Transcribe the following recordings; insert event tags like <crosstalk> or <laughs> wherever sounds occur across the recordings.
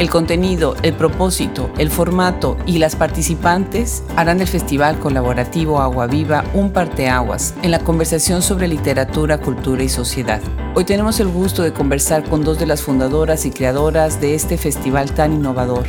El contenido, el propósito, el formato y las participantes harán del Festival Colaborativo Agua Viva un parteaguas en la conversación sobre literatura, cultura y sociedad. Hoy tenemos el gusto de conversar con dos de las fundadoras y creadoras de este festival tan innovador,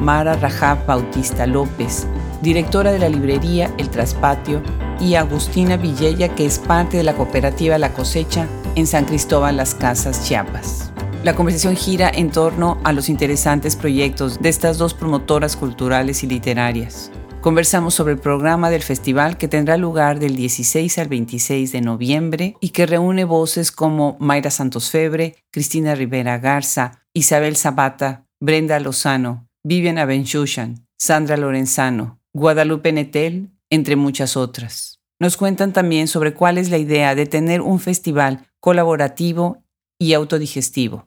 Mara Rajab Bautista López, directora de la librería El Traspatio, y Agustina Villella, que es parte de la cooperativa La Cosecha en San Cristóbal Las Casas, Chiapas. La conversación gira en torno a los interesantes proyectos de estas dos promotoras culturales y literarias. Conversamos sobre el programa del festival que tendrá lugar del 16 al 26 de noviembre y que reúne voces como Mayra Santos Febre, Cristina Rivera Garza, Isabel Zapata, Brenda Lozano, Viviana Benchushan, Sandra Lorenzano, Guadalupe Netel, entre muchas otras. Nos cuentan también sobre cuál es la idea de tener un festival colaborativo y autodigestivo.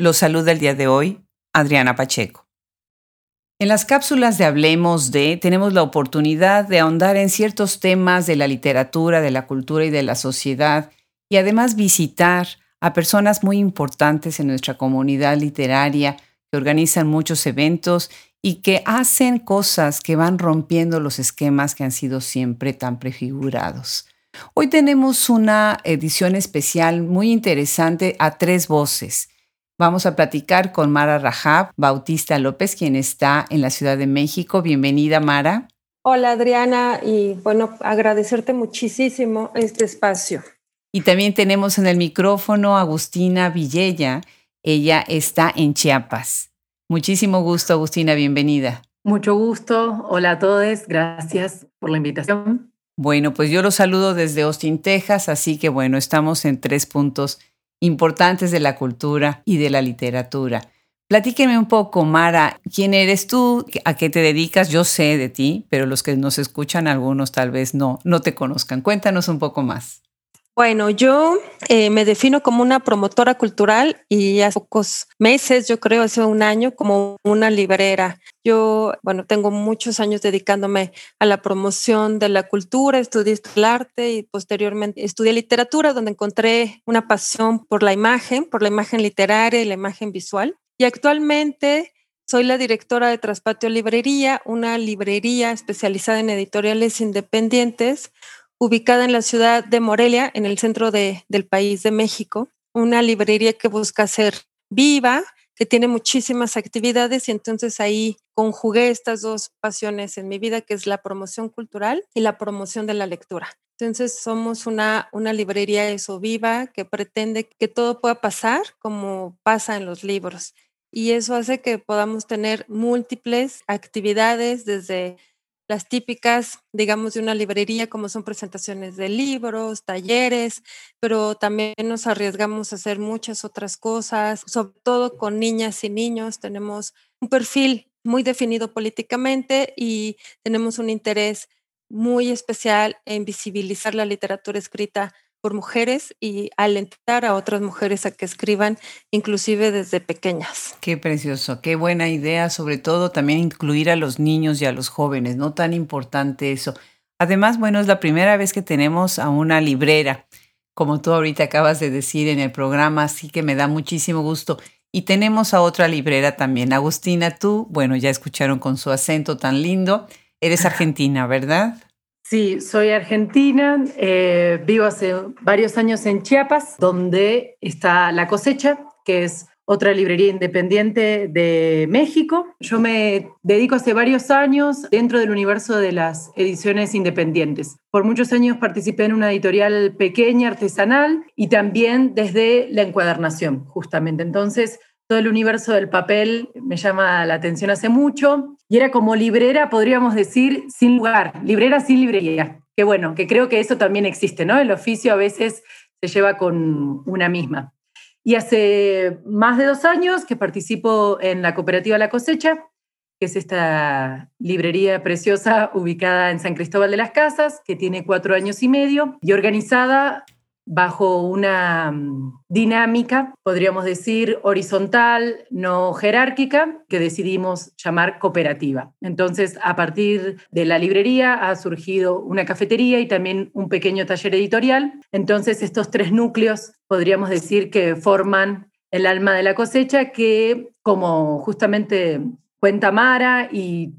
Los saluda el día de hoy Adriana Pacheco. En las cápsulas de Hablemos de tenemos la oportunidad de ahondar en ciertos temas de la literatura, de la cultura y de la sociedad y además visitar a personas muy importantes en nuestra comunidad literaria que organizan muchos eventos y que hacen cosas que van rompiendo los esquemas que han sido siempre tan prefigurados. Hoy tenemos una edición especial muy interesante a tres voces. Vamos a platicar con Mara Rajab Bautista López, quien está en la Ciudad de México. Bienvenida, Mara. Hola, Adriana, y bueno, agradecerte muchísimo este espacio. Y también tenemos en el micrófono a Agustina Villella. Ella está en Chiapas. Muchísimo gusto, Agustina, bienvenida. Mucho gusto. Hola a todos. Gracias por la invitación. Bueno, pues yo los saludo desde Austin, Texas, así que bueno, estamos en tres puntos importantes de la cultura y de la literatura. Platíqueme un poco, Mara, ¿quién eres tú? ¿A qué te dedicas? Yo sé de ti, pero los que nos escuchan, algunos tal vez no, no te conozcan. Cuéntanos un poco más. Bueno, yo eh, me defino como una promotora cultural y hace pocos meses, yo creo, hace un año, como una librera. Yo, bueno, tengo muchos años dedicándome a la promoción de la cultura, estudié el arte y posteriormente estudié literatura, donde encontré una pasión por la imagen, por la imagen literaria y la imagen visual. Y actualmente soy la directora de Traspatio Librería, una librería especializada en editoriales independientes ubicada en la ciudad de Morelia, en el centro del país de México, una librería que busca ser viva, que tiene muchísimas actividades y entonces ahí conjugué estas dos pasiones en mi vida, que es la promoción cultural y la promoción de la lectura. Entonces somos una, una librería eso viva que pretende que todo pueda pasar como pasa en los libros. Y eso hace que podamos tener múltiples actividades desde las típicas, digamos, de una librería, como son presentaciones de libros, talleres, pero también nos arriesgamos a hacer muchas otras cosas, sobre todo con niñas y niños. Tenemos un perfil muy definido políticamente y tenemos un interés muy especial en visibilizar la literatura escrita por mujeres y alentar a otras mujeres a que escriban, inclusive desde pequeñas. Qué precioso, qué buena idea, sobre todo también incluir a los niños y a los jóvenes, no tan importante eso. Además, bueno, es la primera vez que tenemos a una librera, como tú ahorita acabas de decir en el programa, así que me da muchísimo gusto. Y tenemos a otra librera también, Agustina, tú, bueno, ya escucharon con su acento tan lindo, eres argentina, ¿verdad? Sí, soy argentina, eh, vivo hace varios años en Chiapas, donde está La Cosecha, que es otra librería independiente de México. Yo me dedico hace varios años dentro del universo de las ediciones independientes. Por muchos años participé en una editorial pequeña, artesanal, y también desde la encuadernación, justamente. Entonces, todo el universo del papel me llama la atención hace mucho y era como librera, podríamos decir, sin lugar, librera sin librería. Que bueno, que creo que eso también existe, ¿no? El oficio a veces se lleva con una misma. Y hace más de dos años que participo en la cooperativa La Cosecha, que es esta librería preciosa ubicada en San Cristóbal de las Casas, que tiene cuatro años y medio y organizada bajo una mm, dinámica, podríamos decir, horizontal, no jerárquica, que decidimos llamar cooperativa. Entonces, a partir de la librería ha surgido una cafetería y también un pequeño taller editorial. Entonces, estos tres núcleos podríamos decir que forman El alma de la cosecha, que como justamente cuenta Mara y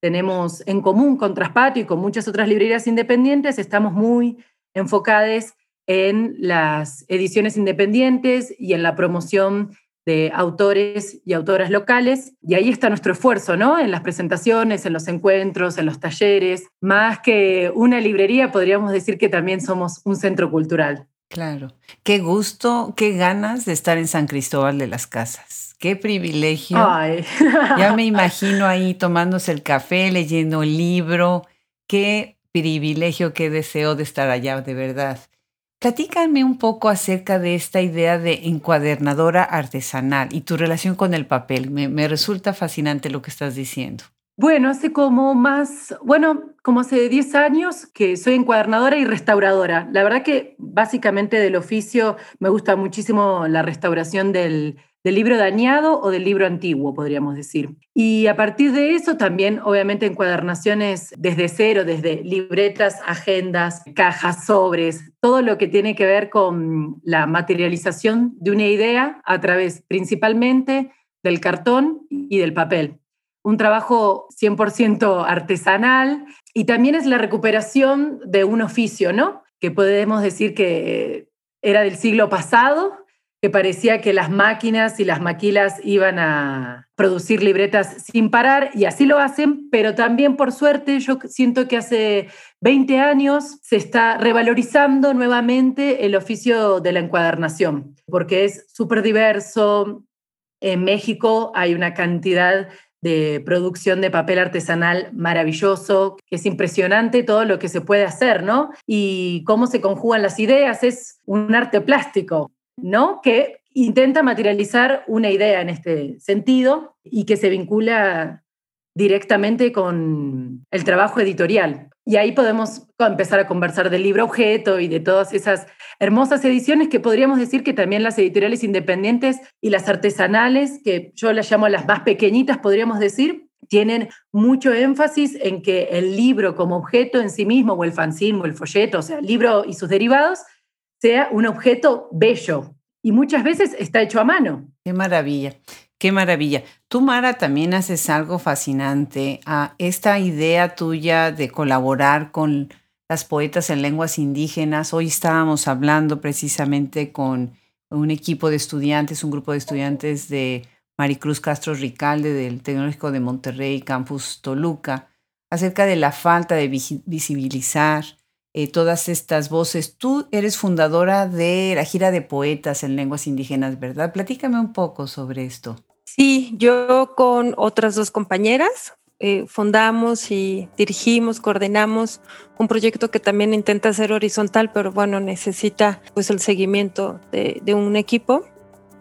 tenemos en común con Traspato y con muchas otras librerías independientes, estamos muy enfocados en las ediciones independientes y en la promoción de autores y autoras locales. Y ahí está nuestro esfuerzo, ¿no? En las presentaciones, en los encuentros, en los talleres. Más que una librería, podríamos decir que también somos un centro cultural. Claro. Qué gusto, qué ganas de estar en San Cristóbal de las Casas. Qué privilegio. <laughs> ya me imagino ahí tomándose el café, leyendo un libro. Qué privilegio, qué deseo de estar allá, de verdad. Platícame un poco acerca de esta idea de encuadernadora artesanal y tu relación con el papel. Me, resulta fascinante lo que estás diciendo. Bueno, hace como más, bueno, como hace 10 años que soy encuadernadora y restauradora. La verdad que básicamente del oficio me gusta muchísimo la restauración del, libro dañado o del libro antiguo, podríamos decir. Y a partir de eso también, obviamente, encuadernaciones desde cero, desde libretas, agendas, cajas, sobres, todo lo que tiene que ver con la materialización de una idea a través principalmente del cartón y del papel. Un trabajo 100% artesanal y también es la recuperación de un oficio, ¿no? Que podemos decir que era del siglo pasado que parecía que las máquinas y las maquilas iban a producir libretas sin parar, y así lo hacen, pero también por suerte yo siento que hace 20 años se está revalorizando nuevamente el oficio de la encuadernación, porque es súper diverso. En México hay una cantidad de producción de papel artesanal maravilloso, que es impresionante todo lo que se puede hacer, ¿no? Y cómo se conjugan las ideas, es un arte plástico. ¿no? Que intenta materializar una idea en este sentido y que se vincula directamente con el trabajo editorial. Y ahí podemos empezar a conversar del libro objeto y de todas esas hermosas ediciones que podríamos decir que también las editoriales independientes y las artesanales, que yo las llamo las más pequeñitas, podríamos decir, tienen mucho énfasis en que el libro como objeto en sí mismo, o el fanzine, o el folleto, o sea, el libro y sus derivados, sea un objeto bello y muchas veces está hecho a mano. Qué maravilla. Qué maravilla. Tú, Mara, también haces algo fascinante. a esta idea tuya de colaborar con las poetas en lenguas indígenas. Hoy estábamos hablando precisamente con un equipo de estudiantes, un grupo de estudiantes de Maricruz Castro Ricalde del Tecnológico de Monterrey, Campus Toluca, acerca de la falta de visibilizar eh, todas estas voces. Tú eres fundadora de la gira de poetas en lenguas indígenas, ¿verdad? Platícame un poco sobre esto. Sí, yo con otras dos compañeras eh, fundamos y dirigimos, coordinamos un proyecto que también intenta ser horizontal, pero bueno, necesita pues el seguimiento de, de un equipo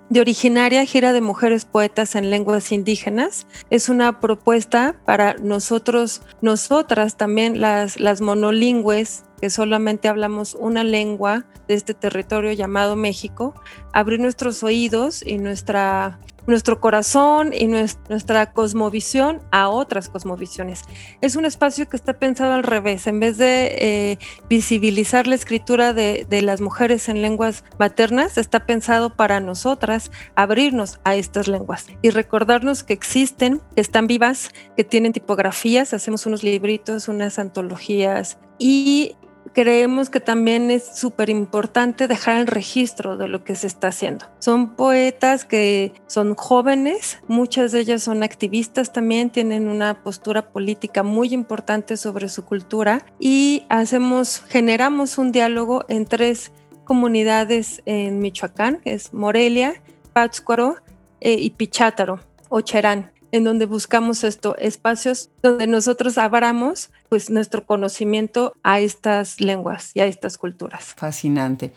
de originaria gira de mujeres poetas en lenguas indígenas. Es una propuesta para nosotros, nosotras también las, las monolingües que solamente hablamos una lengua de este territorio llamado México, abrir nuestros oídos y nuestra nuestro corazón y nuestra cosmovisión a otras cosmovisiones. Es un espacio que está pensado al revés, en vez de eh, visibilizar la escritura de, de, las mujeres en lenguas maternas, está pensado para nosotras abrirnos a estas lenguas y recordarnos que existen, que están vivas, que tienen tipografías, hacemos unos libritos, unas antologías y creemos que también es súper importante dejar el registro de lo que se está haciendo. Son poetas que son jóvenes, muchas de ellas son activistas también, tienen una postura política muy importante sobre su cultura y hacemos, generamos un diálogo en tres comunidades en Michoacán, que es Morelia, Pátzcuaro eh, y Pichátaro o Cherán en donde buscamos esto, espacios donde nosotros abramos pues nuestro conocimiento a estas lenguas y a estas culturas. Fascinante.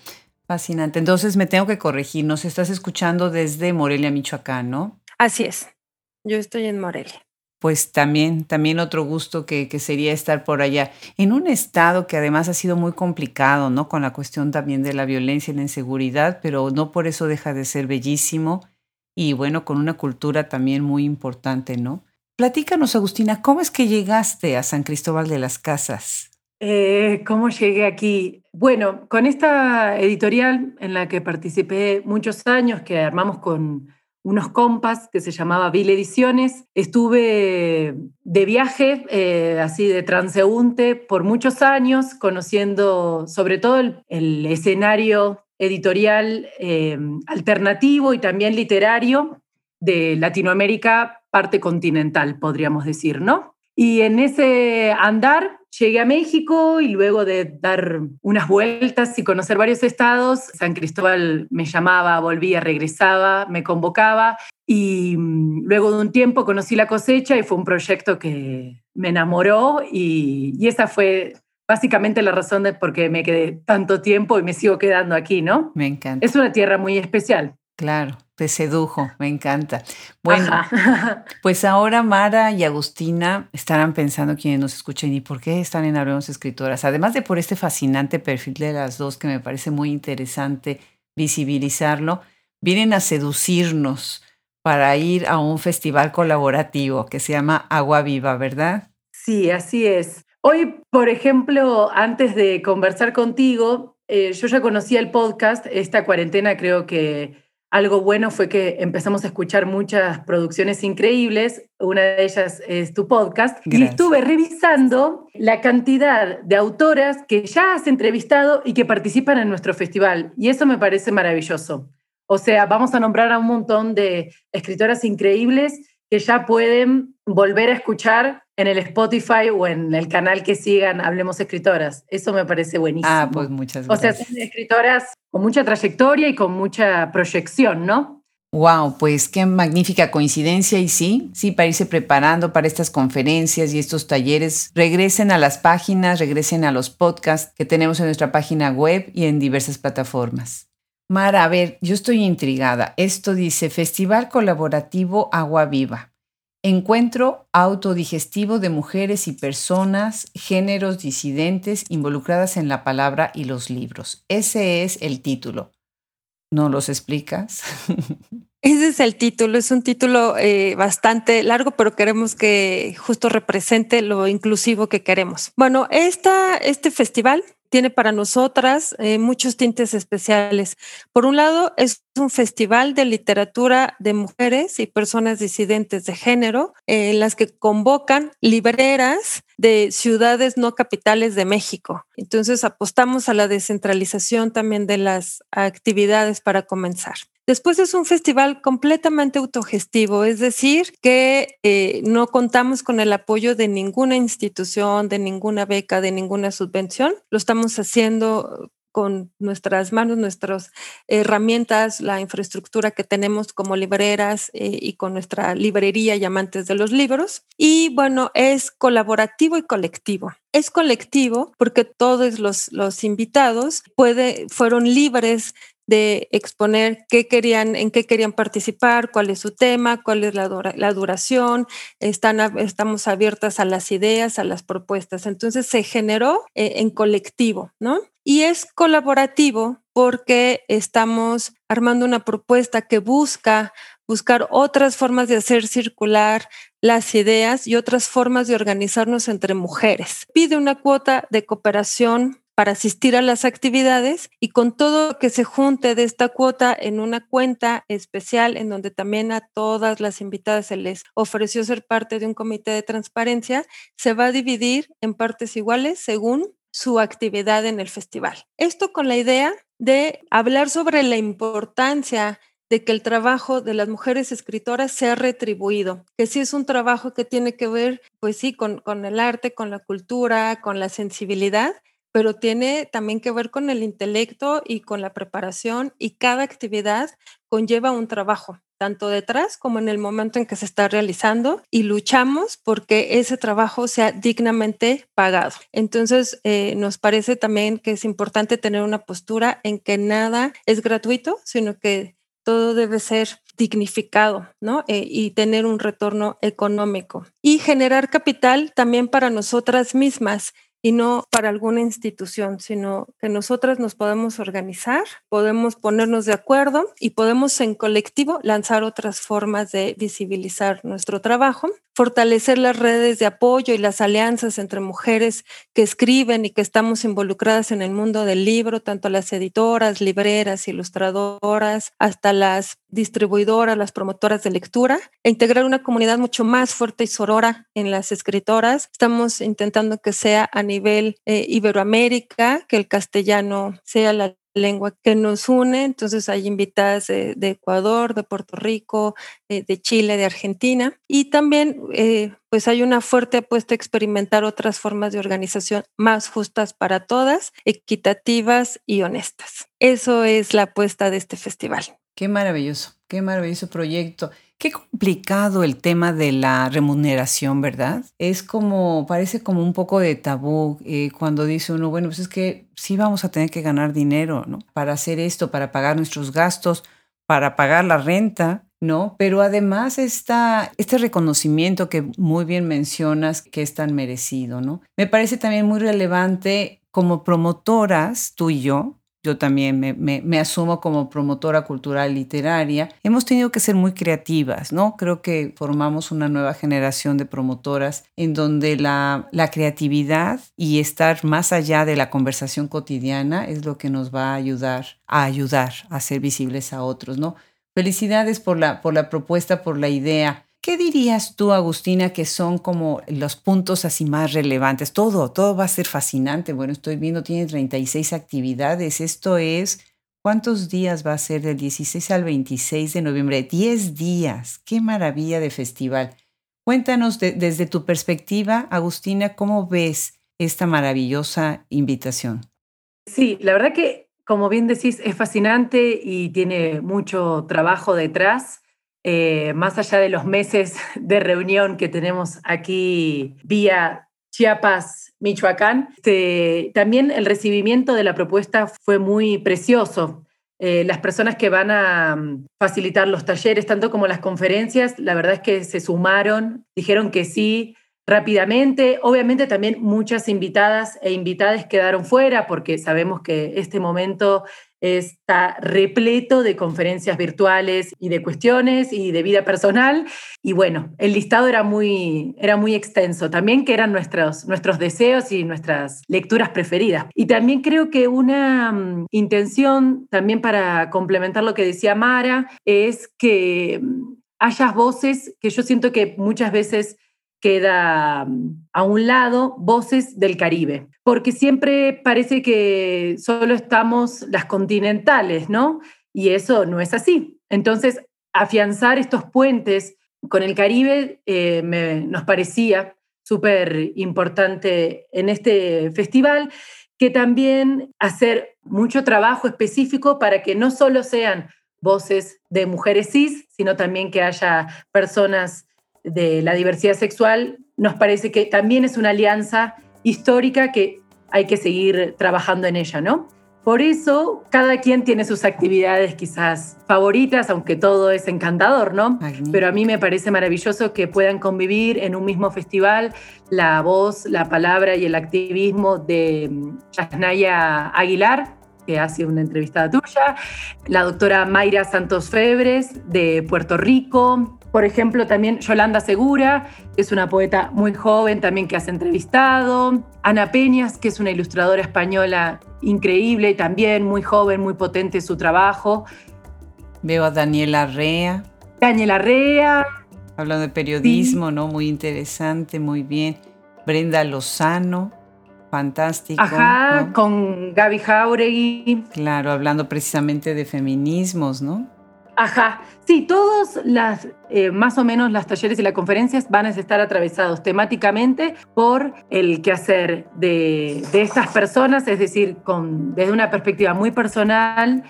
Fascinante. Entonces me tengo que corregir, nos estás escuchando desde Morelia, Michoacán, ¿no? Así es. Yo estoy en Morelia. Pues también, también otro gusto que, que, sería estar por allá, en un estado que además ha sido muy complicado, ¿no? Con la cuestión también de la violencia y la inseguridad, pero no por eso deja de ser bellísimo y bueno, con una cultura también muy importante, ¿no? Platícanos, Agustina, ¿cómo es que llegaste a San Cristóbal de las Casas? Eh, ¿Cómo llegué aquí? Bueno, con esta editorial en la que participé muchos años, que armamos con unos compas que se llamaba Vil Ediciones. Estuve de viaje, eh, así de transeúnte, por muchos años, conociendo sobre todo el, escenario editorial eh, alternativo y también literario de Latinoamérica, parte continental, podríamos decir, ¿no? Y en ese andar llegué a México y luego de dar unas vueltas y conocer varios estados, San Cristóbal me llamaba, volvía, regresaba, me convocaba y mm, luego de un tiempo conocí la cosecha y fue un proyecto que me enamoró y, y esa fue básicamente la razón de por qué me quedé tanto tiempo y me sigo quedando aquí, ¿no? Me encanta. Es una tierra muy especial. Claro, te sedujo, me encanta. Bueno, <laughs> pues ahora Mara y Agustina estarán pensando quienes nos escuchen y por qué están en Hablemos Escritoras. Además de por este fascinante perfil de las dos que me parece muy interesante visibilizarlo, vienen a seducirnos para ir a un festival colaborativo que se llama Agua Viva, ¿verdad? Sí, así es. Hoy, por ejemplo, antes de conversar contigo, eh, yo ya conocía el podcast, esta cuarentena creo que algo bueno fue que empezamos a escuchar muchas producciones increíbles, una de ellas es tu podcast, y estuve revisando la cantidad de autoras que ya has entrevistado y que participan en nuestro festival, y eso me parece maravilloso. O sea, vamos a nombrar a un montón de escritoras increíbles que ya pueden volver a escuchar en el Spotify o en el canal que sigan Hablemos Escritoras. Eso me parece buenísimo. Ah, pues muchas gracias. O sea, son escritoras con mucha trayectoria y con mucha proyección, ¿no? Wow, pues qué magnífica coincidencia y sí, sí, para irse preparando para estas conferencias y estos talleres, regresen a las páginas, regresen a los podcasts que tenemos en nuestra página web y en diversas plataformas. Mara, a ver, yo estoy intrigada. Esto dice Festival Colaborativo Agua Viva. Encuentro autodigestivo de mujeres y personas, géneros disidentes involucradas en la palabra y los libros. Ese es el título. ¿No los explicas? <laughs> Ese es el título, es un título eh, bastante largo, pero queremos que justo represente lo inclusivo que queremos. Bueno, esta, este festival tiene para nosotras eh, muchos tintes especiales. Por un lado, es un festival de literatura de mujeres y personas disidentes de género, eh, en las que convocan libreras de ciudades no capitales de México. Entonces, apostamos a la descentralización también de las actividades para comenzar. Después es un festival completamente autogestivo, es decir, que eh, no contamos con el apoyo de ninguna institución, de ninguna beca, de ninguna subvención. Lo estamos haciendo con nuestras manos, nuestras herramientas, la infraestructura que tenemos como libreras eh, y con nuestra librería y amantes de los libros. Y bueno, es colaborativo y colectivo. Es colectivo porque todos los, invitados puede, fueron libres de exponer qué querían, en qué querían participar, cuál es su tema, cuál es la, duración, están, estamos abiertas a las ideas, a las propuestas. Entonces se generó eh, en colectivo, ¿no? Y es colaborativo porque estamos armando una propuesta que busca buscar otras formas de hacer circular las ideas y otras formas de organizarnos entre mujeres. Pide una cuota de cooperación para asistir a las actividades y con todo que se junte de esta cuota en una cuenta especial en donde también a todas las invitadas se les ofreció ser parte de un comité de transparencia, se va a dividir en partes iguales según su actividad en el festival. Esto con la idea de hablar sobre la importancia de que el trabajo de las mujeres escritoras sea retribuido, que sí es un trabajo que tiene que ver, pues sí, con, con el arte, con la cultura, con la sensibilidad, pero tiene también que ver con el intelecto y con la preparación y cada actividad conlleva un trabajo, tanto detrás como en el momento en que se está realizando y luchamos porque ese trabajo sea dignamente pagado. Entonces, eh, nos parece también que es importante tener una postura en que nada es gratuito, sino que todo debe ser dignificado, ¿no? Eh, y tener un retorno económico. Y generar capital también para nosotras mismas y no para alguna institución, sino que nosotras nos podemos organizar, podemos ponernos de acuerdo y podemos en colectivo lanzar otras formas de visibilizar nuestro trabajo, fortalecer las redes de apoyo y las alianzas entre mujeres que escriben y que estamos involucradas en el mundo del libro, tanto las editoras, libreras, ilustradoras, hasta las distribuidoras, las promotoras de lectura, e integrar una comunidad mucho más fuerte y sorora en las escritoras. Estamos intentando que sea a nivel eh, Iberoamérica, que el castellano sea la lengua que nos une. Entonces hay invitadas de, Ecuador, de Puerto Rico, eh, de Chile, de Argentina. Y también eh, pues hay una fuerte apuesta a experimentar otras formas de organización más justas para todas, equitativas y honestas. Eso es la apuesta de este festival. Qué maravilloso, qué maravilloso proyecto. Qué complicado el tema de la remuneración, ¿verdad? Es como, parece como un poco de tabú eh, cuando dice uno, bueno, pues es que sí vamos a tener que ganar dinero, ¿no? Para hacer esto, para pagar nuestros gastos, para pagar la renta, ¿no? Pero además está este reconocimiento que muy bien mencionas que es tan merecido, ¿no? Me parece también muy relevante como promotoras, tú y yo, yo también me, asumo como promotora cultural literaria, hemos tenido que ser muy creativas, ¿no? Creo que formamos una nueva generación de promotoras en donde la, la creatividad y estar más allá de la conversación cotidiana es lo que nos va a ayudar a ayudar a ser visibles a otros, ¿no? Felicidades por la, por la propuesta, por la idea. ¿Qué dirías tú, Agustina, que son como los puntos así más relevantes? Todo, todo va a ser fascinante. Bueno, estoy viendo, tiene 36 actividades. Esto es, ¿cuántos días va a ser del 16 al 26 de noviembre? 10 días. Qué maravilla de festival. Cuéntanos desde tu perspectiva, Agustina, ¿cómo ves esta maravillosa invitación? Sí, la verdad que, como bien decís, es fascinante y tiene mucho trabajo detrás. Eh, más allá de los meses de reunión que tenemos aquí vía Chiapas, Michoacán, este, también el recibimiento de la propuesta fue muy precioso. Eh, las personas que van a mm, facilitar los talleres, tanto como las conferencias, la verdad es que se sumaron, dijeron que sí rápidamente. Obviamente también muchas invitadas e invitadas quedaron fuera porque sabemos que este momento está repleto de conferencias virtuales y de cuestiones y de vida personal. Y bueno, el listado era muy, era muy extenso. También que eran nuestros, nuestros deseos y nuestras lecturas preferidas. Y también creo que una mm, intención, también para complementar lo que decía Mara, es que mm, hayas voces que yo siento que muchas veces queda mm, a un lado voces del Caribe, porque siempre parece que solo estamos las continentales, ¿no? Y eso no es así. Entonces, afianzar estos puentes con el Caribe eh, nos parecía súper importante en este festival, que también hacer mucho trabajo específico para que no solo sean voces de mujeres cis, sino también que haya personas de la diversidad sexual, nos parece que también es una alianza histórica que hay que seguir trabajando en ella, ¿no? Por eso, cada quien tiene sus actividades quizás favoritas, aunque todo es encantador, ¿no? Pero a mí me parece maravilloso que puedan convivir en un mismo festival la voz, la palabra y el activismo de Yasnaya Aguilar, que hace una entrevistada tuya, la doctora Mayra Santos Febres de Puerto Rico, por ejemplo, también Yolanda Segura, que es una poeta muy joven también que has entrevistado. Ana Peñas, que es una ilustradora española increíble, también muy joven, muy potente su trabajo. Veo a Daniela Rea. Daniela Rea. Hablando de periodismo, ¿no? Muy interesante, muy bien. Brenda Lozano, fantástico. Ajá, con Gaby Jauregui. Claro, hablando precisamente de feminismos, ¿no? Ajá, sí, todos las, eh, más o menos las talleres y las conferencias van a estar atravesados temáticamente por el quehacer de, de estas personas, es decir, desde una perspectiva muy personal,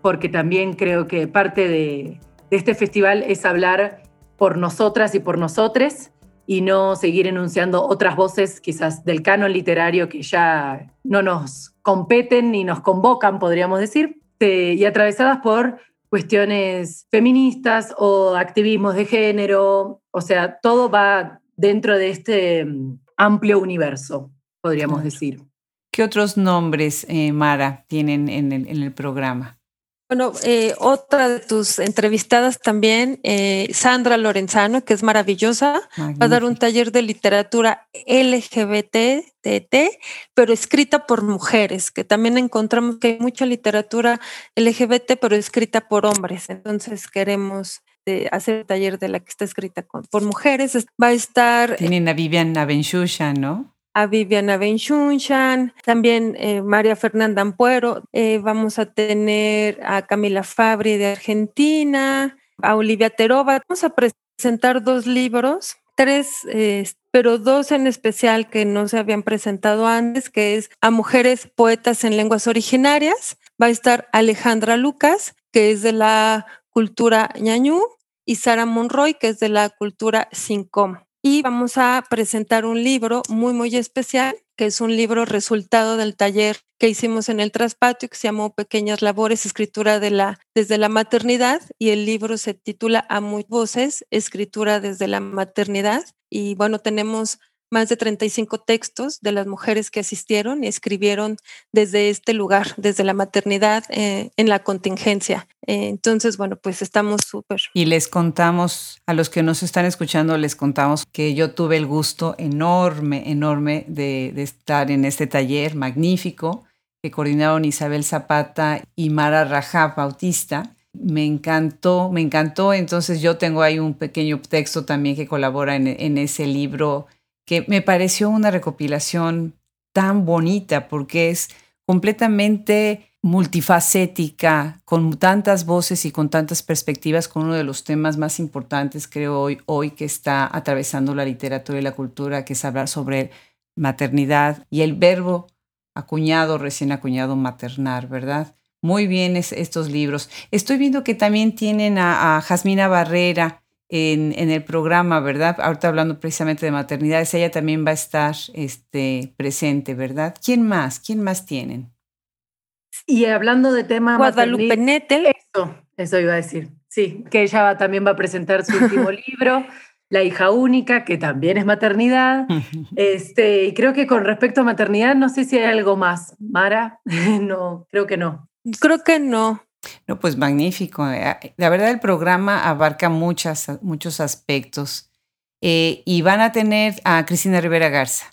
porque también creo que parte de, de este festival es hablar por nosotras y por nosotres y no seguir enunciando otras voces quizás del canon literario que ya no nos competen ni nos convocan, podríamos decir, y atravesadas por cuestiones feministas o activismos de género, o sea, todo va dentro de este mm, amplio universo. podríamos decir. ¿Qué otros nombres, eh, Mara, tienen en el, programa? Bueno, eh, otra de tus entrevistadas también, eh, Sandra Lorenzano, que es maravillosa, va a dar un taller de literatura LGBT, pero escrita por mujeres, que también encontramos que hay mucha literatura LGBT, pero escrita por hombres. Entonces queremos hacer el taller de la que está escrita por mujeres. Va a estar... Tienen a Vivian Abenchusha, ¿no? A Viviana Benchunchan, también eh, María Fernanda Ampuero, eh, vamos a tener a Camila Fabri de Argentina, a Olivia Terova. Vamos a presentar dos libros, tres, eh, pero dos en especial que no se habían presentado antes, que es A Mujeres Poetas en Lenguas Originarias. Va a estar Alejandra Lucas, que es de la cultura ñañú, y Sara Monroy, que es de la cultura sincom y vamos a presentar un libro muy, muy especial, que es un libro resultado del taller que hicimos en el traspatio, que se llamó Pequeñas Labores, Escritura de la, desde la Maternidad, y el libro se titula A muy voces, Escritura desde la Maternidad. Y bueno, tenemos más de 35 textos de las mujeres que asistieron y escribieron desde este lugar, desde la maternidad eh, en la contingencia. Eh, entonces, bueno, pues estamos súper. Y les contamos, a los que nos están escuchando, les contamos que yo tuve el gusto enorme, enorme de, de estar en este taller magnífico que coordinaron Isabel Zapata y Mara Rajab Bautista me encantó, me encantó. Entonces yo tengo ahí un pequeño texto también que colabora en, en, ese libro que me pareció una recopilación tan bonita porque es completamente multifacética, con tantas voces y con tantas perspectivas, con uno de los temas más importantes, creo, hoy, hoy que está atravesando la literatura y la cultura, que es hablar sobre maternidad y el verbo acuñado, recién acuñado, maternar, ¿verdad? Muy bien estos libros. Estoy viendo que también tienen a, a Jasmina Barrera, en, el programa, ¿verdad? Ahorita hablando precisamente de maternidades, ella también va a estar este, presente, ¿verdad? ¿Quién más? ¿Quién más tienen? Y hablando de tema Guadalupe Nettel. Eso, eso iba a decir. Sí, que ella también va a presentar su último <laughs> libro, La hija única, que también es maternidad. <laughs> Este, y creo que con respecto a maternidad, no sé si hay algo más. Mara, <laughs> no, creo que no. Creo que no. No, pues magnífico. Eh, la verdad, el programa abarca muchas, muchos aspectos. Eh, y van a tener a Cristina Rivera Garza.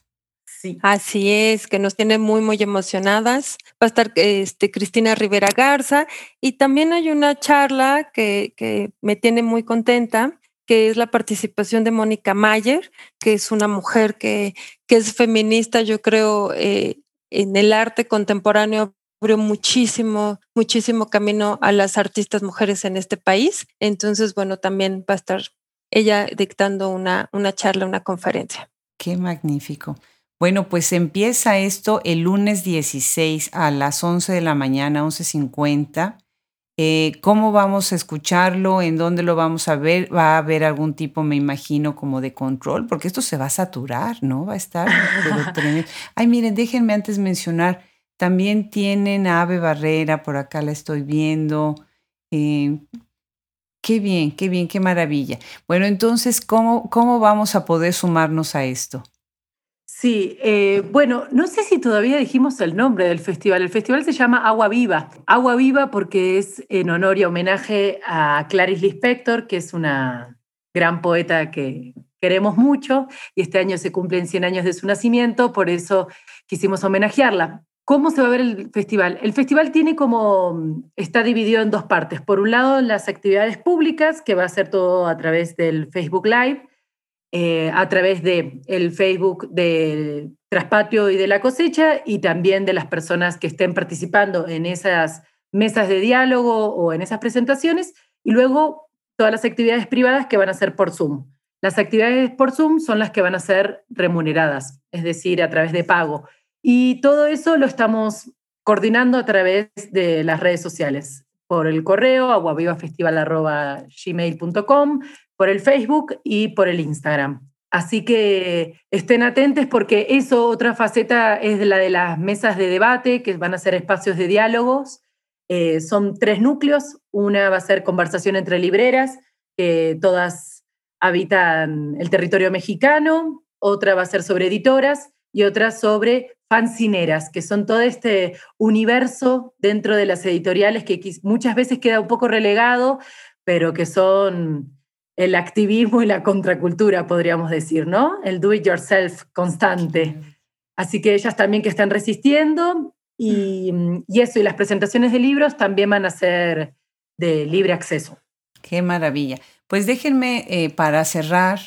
Sí. Así es, que nos tiene muy, muy emocionadas. Va a estar este, Cristina Rivera Garza y también hay una charla que, que me tiene muy contenta, que es la participación de Mónica Mayer, que es una mujer que, que es feminista, yo creo, eh, en el arte contemporáneo abrió muchísimo, muchísimo camino a las artistas mujeres en este país. Entonces, bueno, también va a estar ella dictando una, una charla, una conferencia. Qué magnífico. Bueno, pues empieza esto el lunes 16 a las 11 de la mañana, 11.50. Eh, ¿Cómo vamos a escucharlo? ¿En dónde lo vamos a ver? ¿Va a haber algún tipo, me imagino, como de control? Porque esto se va a saturar, ¿no? Va a estar. <laughs> Ay, miren, déjenme antes mencionar también tienen Ave Barrera, por acá la estoy viendo. Eh, qué bien, qué bien, qué maravilla. Bueno, entonces, ¿cómo, cómo vamos a poder sumarnos a esto? Sí, eh, bueno, no sé si todavía dijimos el nombre del festival. El festival se llama Agua Viva. Agua Viva porque es en honor y homenaje a Clarice Lispector, que es una gran poeta que queremos mucho y este año se cumplen 100 años de su nacimiento, por eso quisimos homenajearla. ¿Cómo se va a ver el festival? El festival tiene como, está dividido en dos partes. Por un lado, las actividades públicas, que va a ser todo a través del Facebook Live, eh, a través del el Facebook del Traspatio y de la cosecha, y también de las personas que estén participando en esas mesas de diálogo o en esas presentaciones, y luego todas las actividades privadas que van a ser por Zoom. Las actividades por Zoom son las que van a ser remuneradas, es decir, a través de pago. Y todo eso lo estamos coordinando a través de las redes sociales, por el correo aguavivafestival.gmail.com, por el Facebook y por el Instagram. Así que estén atentos porque eso, otra faceta, es la de las mesas de debate, que van a ser espacios de diálogos. Eh, son tres núcleos. Una va a ser conversación entre libreras, que todas habitan el territorio mexicano. Otra va a ser sobre editoras y otra sobre fancineras, que son todo este universo dentro de las editoriales que muchas veces queda un poco relegado, pero que son el activismo y la contracultura, podríamos decir, ¿no? El do it yourself constante. Así que ellas también que están resistiendo y, eso, y las presentaciones de libros también van a ser de libre acceso. Qué maravilla. Pues déjenme eh, para cerrar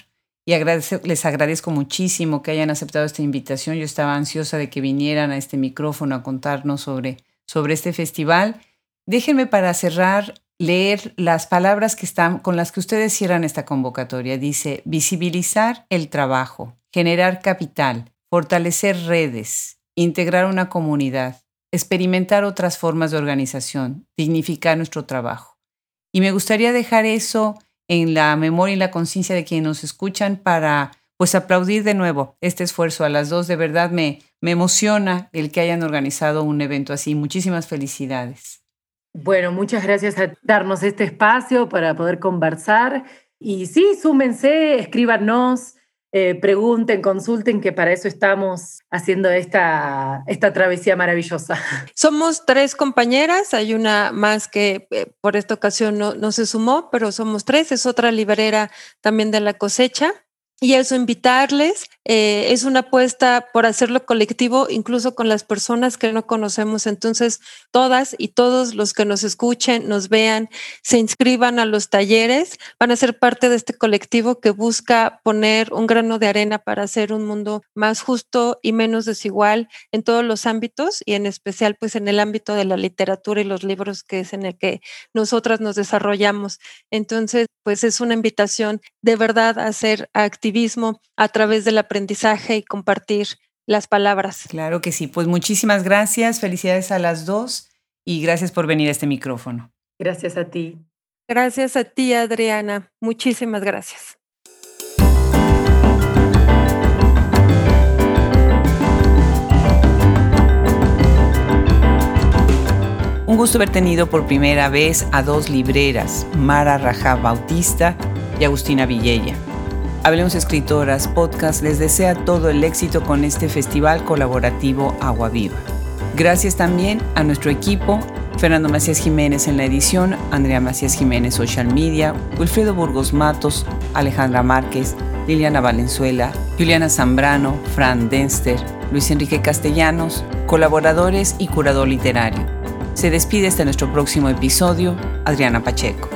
y les agradezco muchísimo que hayan aceptado esta invitación. Yo estaba ansiosa de que vinieran a este micrófono a contarnos sobre, sobre este festival. Déjenme para cerrar leer las palabras que están con las que ustedes cierran esta convocatoria. Dice visibilizar el trabajo, generar capital, fortalecer redes, integrar una comunidad, experimentar otras formas de organización, dignificar nuestro trabajo. Y me gustaría dejar eso en la memoria y la conciencia de quienes nos escuchan para pues aplaudir de nuevo este esfuerzo a las dos. De verdad me, me emociona el que hayan organizado un evento así. Muchísimas felicidades. Bueno, muchas gracias a darnos este espacio para poder conversar. Y sí, súmense, escríbanos, eh, pregunten, consulten, que para eso estamos haciendo esta, esta travesía maravillosa. <laughs> Somos tres compañeras, hay una más que eh, por esta ocasión no, no se sumó, pero somos tres, es otra librera también de la cosecha. Y eso, invitarles, eh, es una apuesta por hacerlo colectivo, incluso con las personas que no conocemos. Entonces, todas y todos los que nos escuchen, nos vean, se inscriban a los talleres, van a ser parte de este colectivo que busca poner un grano de arena para hacer un mundo más justo y menos desigual en todos los ámbitos y en especial pues en el ámbito de la literatura y los libros que es en el que nosotras nos desarrollamos. Entonces, pues es una invitación de verdad a hacer activismo a través del aprendizaje y compartir las palabras. Claro que sí, pues muchísimas gracias, felicidades a las dos y gracias por venir a este micrófono. Gracias a ti. Gracias a ti, Adriana. Muchísimas gracias. Un gusto haber tenido por primera vez a dos libreras, Mara Raja Bautista y Agustina Villella. Hablemos Escritoras Podcast les desea todo el éxito con este festival colaborativo Agua Viva. Gracias también a nuestro equipo, Fernando Macías Jiménez en la edición, Andrea Macías Jiménez Social Media, Wilfredo Burgos Matos, Alejandra Márquez, Liliana Valenzuela, Juliana Zambrano, Fran Denster, Luis Enrique Castellanos, colaboradores y curador literario. Se despide hasta nuestro próximo episodio, Adriana Pacheco.